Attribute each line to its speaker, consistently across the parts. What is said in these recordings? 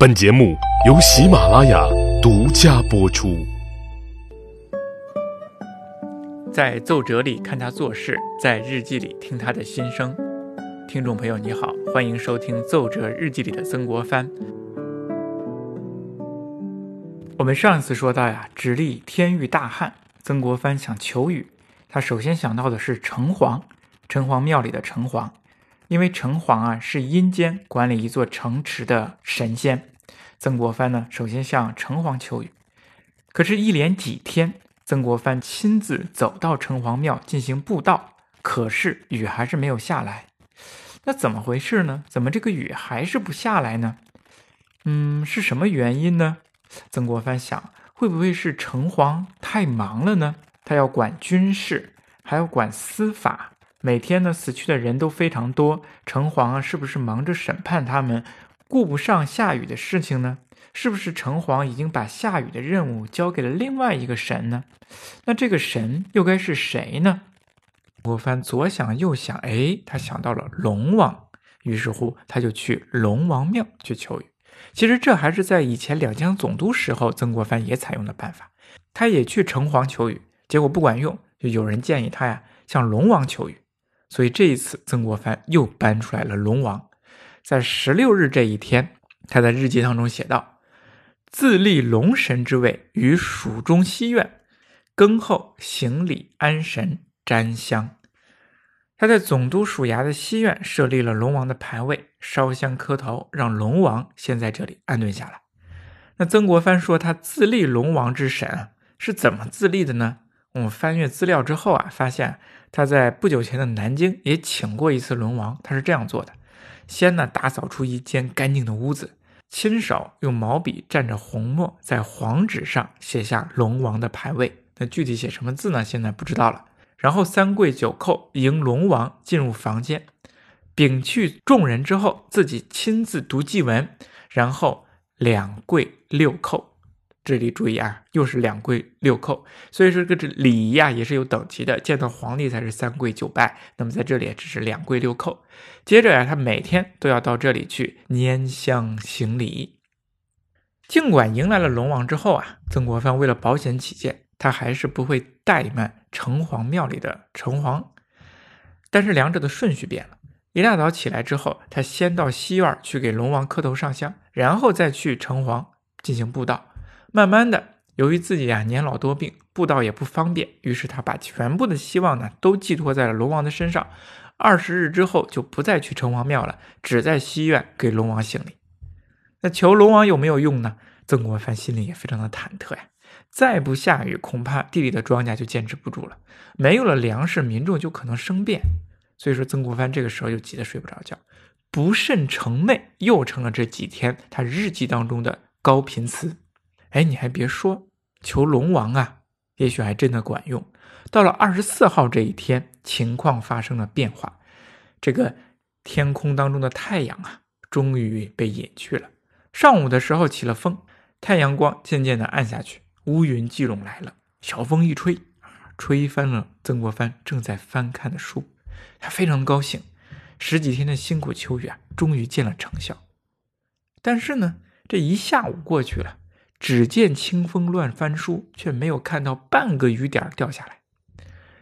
Speaker 1: 本节目由喜马拉雅独家播出。
Speaker 2: 在奏折里看他做事，在日记里听他的心声。听众朋友，你好，欢迎收听《奏折日记里的曾国藩》。我们上一次说到呀，直隶天域大旱，曾国藩想求雨，他首先想到的是城隍，城隍庙里的城隍，因为城隍啊是阴间管理一座城池的神仙。曾国藩呢，首先向城隍求雨，可是，一连几天。曾国藩亲自走到城隍庙进行布道，可是雨还是没有下来。那怎么回事呢？怎么这个雨还是不下来呢？嗯，是什么原因呢？曾国藩想，会不会是城隍太忙了呢？他要管军事，还要管司法，每天呢死去的人都非常多。城隍啊，是不是忙着审判他们，顾不上下雨的事情呢？是不是城隍已经把下雨的任务交给了另外一个神呢？那这个神又该是谁呢？国藩左想右想，哎，他想到了龙王，于是乎他就去龙王庙去求雨。其实这还是在以前两江总督时候，曾国藩也采用的办法。他也去城隍求雨，结果不管用，就有人建议他呀向龙王求雨。所以这一次，曾国藩又搬出来了龙王。在十六日这一天，他在日记当中写道。自立龙神之位于蜀中西苑，更后行礼安神瞻香。他在总督署衙的西苑设立了龙王的牌位，烧香磕头，让龙王先在这里安顿下来。那曾国藩说他自立龙王之神啊是怎么自立的呢？我们翻阅资料之后啊，发现他在不久前的南京也请过一次龙王。他是这样做的：先呢打扫出一间干净的屋子。亲手用毛笔蘸着红墨，在黄纸上写下龙王的牌位。那具体写什么字呢？现在不知道了。然后三跪九叩，迎龙王进入房间，摒去众人之后，自己亲自读祭文，然后两跪六叩。这里注意啊，又是两跪六叩，所以说这个礼仪啊也是有等级的。见到皇帝才是三跪九拜，那么在这里只是两跪六叩。接着呀，他每天都要到这里去拈香行礼。尽管迎来了龙王之后啊，曾国藩为了保险起见，他还是不会怠慢城隍庙里的城隍。但是两者的顺序变了，一大早起来之后，他先到西院去给龙王磕头上香，然后再去城隍进行布道。慢慢的，由于自己啊年老多病，布道也不方便，于是他把全部的希望呢都寄托在了龙王的身上。二十日之后，就不再去城隍庙了，只在西院给龙王行礼。那求龙王有没有用呢？曾国藩心里也非常的忐忑呀。再不下雨，恐怕地里的庄稼就坚持不住了，没有了粮食，民众就可能生变。所以说，曾国藩这个时候又急得睡不着觉，不慎成寐，又成了这几天他日记当中的高频词。哎，你还别说，求龙王啊，也许还真的管用。到了二十四号这一天，情况发生了变化，这个天空当中的太阳啊，终于被隐去了。上午的时候起了风，太阳光渐渐的暗下去，乌云聚拢来了。小风一吹，吹翻了曾国藩正在翻看的书，他非常高兴，十几天的辛苦求雨啊，终于见了成效。但是呢，这一下午过去了。只见清风乱翻书，却没有看到半个雨点掉下来。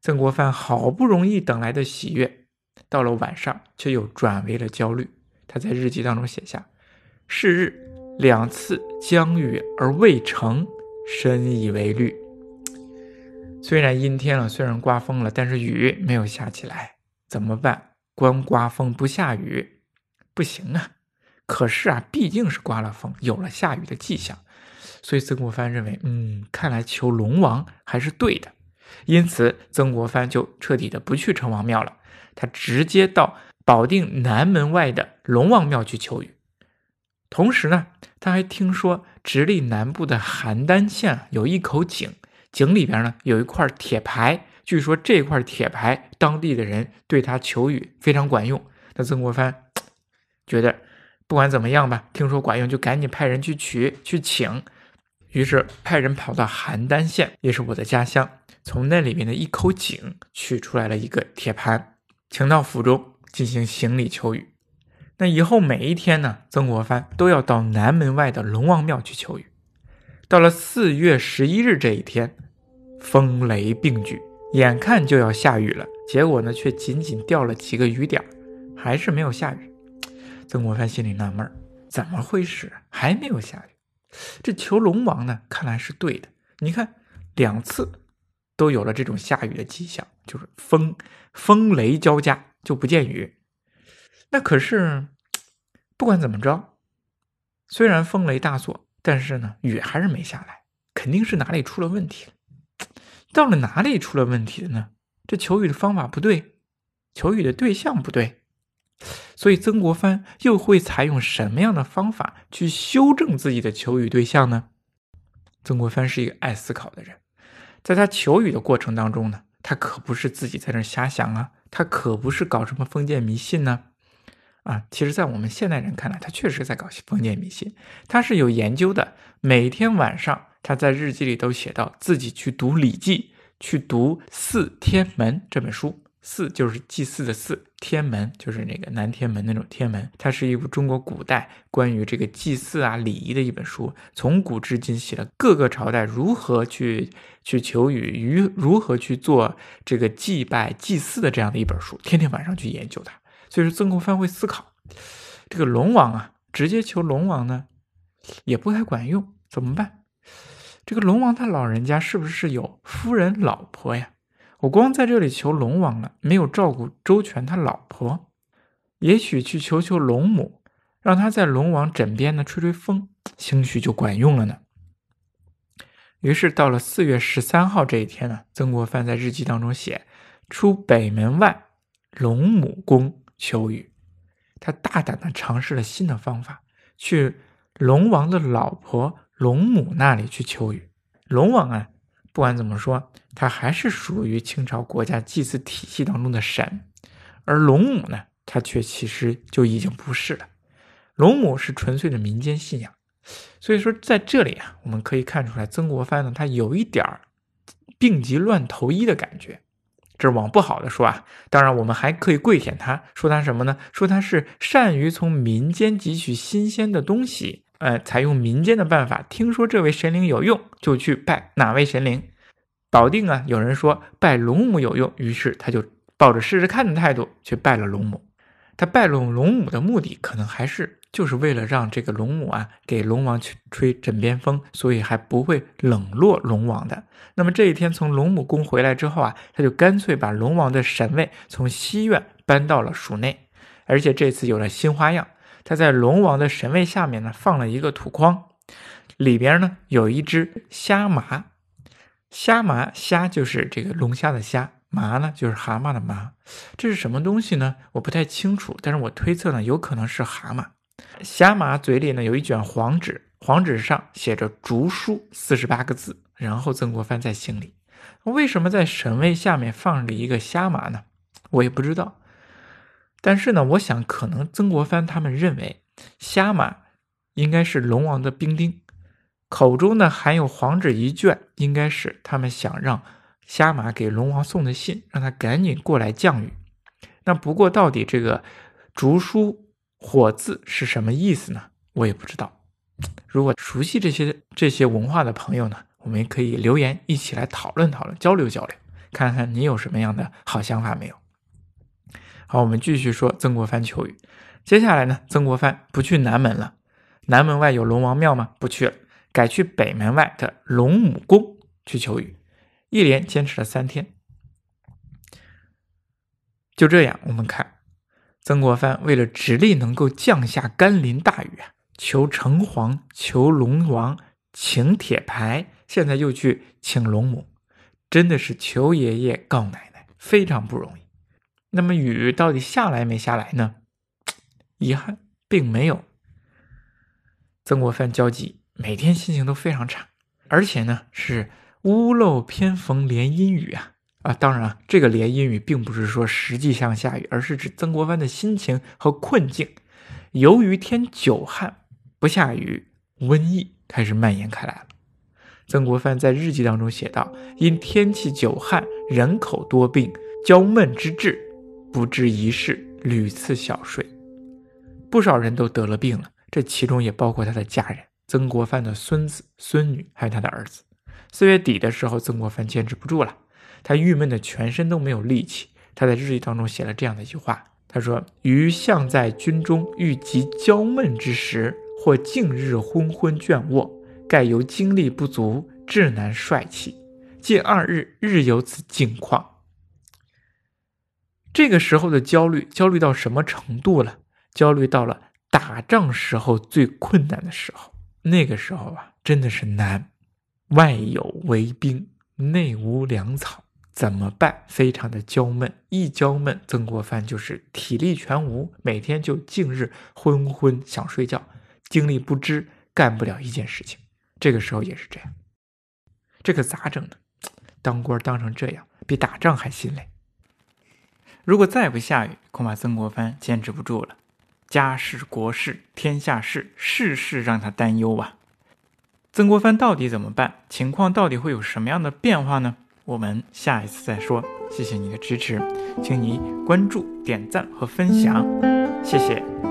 Speaker 2: 曾国藩好不容易等来的喜悦，到了晚上却又转为了焦虑。他在日记当中写下：“是日两次将雨而未成，深以为虑。”虽然阴天了，虽然刮风了，但是雨没有下起来，怎么办？光刮风不下雨不行啊！可是啊，毕竟是刮了风，有了下雨的迹象。所以曾国藩认为，嗯，看来求龙王还是对的，因此曾国藩就彻底的不去城隍庙了，他直接到保定南门外的龙王庙去求雨。同时呢，他还听说直隶南部的邯郸县有一口井，井里边呢有一块铁牌，据说这块铁牌当地的人对他求雨非常管用。那曾国藩觉得不管怎么样吧，听说管用就赶紧派人去取去请。于是派人跑到邯郸县，也是我的家乡，从那里面的一口井取出来了一个铁盘，请到府中进行行礼求雨。那以后每一天呢，曾国藩都要到南门外的龙王庙去求雨。到了四月十一日这一天，风雷并举，眼看就要下雨了，结果呢，却仅仅掉了几个雨点还是没有下雨。曾国藩心里纳闷怎么回事？还没有下雨？这求龙王呢，看来是对的。你看，两次都有了这种下雨的迹象，就是风风雷交加，就不见雨。那可是，不管怎么着，虽然风雷大作。但是呢，雨还是没下来，肯定是哪里出了问题了。到了哪里出了问题了呢？这求雨的方法不对，求雨的对象不对，所以曾国藩又会采用什么样的方法去修正自己的求雨对象呢？曾国藩是一个爱思考的人，在他求雨的过程当中呢，他可不是自己在那瞎想啊，他可不是搞什么封建迷信呢。啊，其实，在我们现代人看来，他确实在搞封建迷信。他是有研究的，每天晚上他在日记里都写到自己去读《礼记》，去读《四天门》这本书。四就是祭祀的祀，天门就是那个南天门那种天门。它是一部中国古代关于这个祭祀啊礼仪的一本书，从古至今写了各个朝代如何去去求雨，如如何去做这个祭拜祭祀的这样的一本书。天天晚上去研究它。所以说，曾国藩会思考，这个龙王啊，直接求龙王呢，也不太管用，怎么办？这个龙王他老人家是不是有夫人老婆呀？我光在这里求龙王了，没有照顾周全他老婆，也许去求求龙母，让他在龙王枕边呢吹吹风，兴许就管用了呢。于是到了四月十三号这一天呢，曾国藩在日记当中写出北门外龙母宫。求雨，他大胆的尝试了新的方法，去龙王的老婆龙母那里去求雨。龙王啊，不管怎么说，他还是属于清朝国家祭祀体系当中的神，而龙母呢，他却其实就已经不是了。龙母是纯粹的民间信仰，所以说在这里啊，我们可以看出来，曾国藩呢，他有一点儿病急乱投医的感觉。这是往不好的说啊，当然我们还可以跪舔他，说他什么呢？说他是善于从民间汲取新鲜的东西，呃，采用民间的办法。听说这位神灵有用，就去拜哪位神灵。保定啊，有人说拜龙母有用，于是他就抱着试试看的态度去拜了龙母。他拜龙龙母的目的，可能还是。就是为了让这个龙母啊给龙王去吹枕边风，所以还不会冷落龙王的。那么这一天从龙母宫回来之后啊，他就干脆把龙王的神位从西院搬到了署内，而且这次有了新花样，他在龙王的神位下面呢放了一个土筐，里边呢有一只虾麻，虾麻虾就是这个龙虾的虾，麻呢就是蛤蟆的麻，这是什么东西呢？我不太清楚，但是我推测呢有可能是蛤蟆。虾麻嘴里呢有一卷黄纸，黄纸上写着“竹书”四十八个字。然后曾国藩在心里，为什么在神位下面放着一个虾麻呢？我也不知道。但是呢，我想可能曾国藩他们认为虾马应该是龙王的兵丁，口中呢含有黄纸一卷，应该是他们想让虾马给龙王送的信，让他赶紧过来降雨。那不过到底这个竹书。火字是什么意思呢？我也不知道。如果熟悉这些这些文化的朋友呢，我们可以留言一起来讨论讨论，交流交流，看看你有什么样的好想法没有。好，我们继续说曾国藩求雨。接下来呢，曾国藩不去南门了。南门外有龙王庙吗？不去了，改去北门外的龙母宫去求雨。一连坚持了三天。就这样，我们看。曾国藩为了直隶能够降下甘霖大雨啊，求城隍，求龙王，请铁牌，现在又去请龙母，真的是求爷爷告奶奶，非常不容易。那么雨到底下来没下来呢？遗憾，并没有。曾国藩焦急，每天心情都非常差，而且呢是屋漏偏逢连阴雨啊。啊，当然，这个连阴雨并不是说实际上下雨，而是指曾国藩的心情和困境。由于天久旱不下雨，瘟疫开始蔓延开来了。曾国藩在日记当中写道：“因天气久旱，人口多病，焦闷之至，不治一事，屡次小睡。”不少人都得了病了，这其中也包括他的家人曾国藩的孙子、孙女，还有他的儿子。四月底的时候，曾国藩坚持不住了，他郁闷的全身都没有力气。他在日记当中写了这样的一句话：“他说，余向在军中，欲及焦闷之时，或近日昏昏倦卧，盖由精力不足，志难帅气。近二日，日有此境况。这个时候的焦虑，焦虑到什么程度了？焦虑到了打仗时候最困难的时候。那个时候啊，真的是难，外有围兵，内无粮草。”怎么办？非常的焦闷，一焦闷，曾国藩就是体力全无，每天就近日昏昏想睡觉，精力不支，干不了一件事情。这个时候也是这样，这可咋整呢？当官当成这样，比打仗还心累。如果再不下雨，恐怕曾国藩坚持不住了。家事、国事、天下事，事事让他担忧啊。曾国藩到底怎么办？情况到底会有什么样的变化呢？我们下一次再说，谢谢你的支持，请你关注、点赞和分享，谢谢。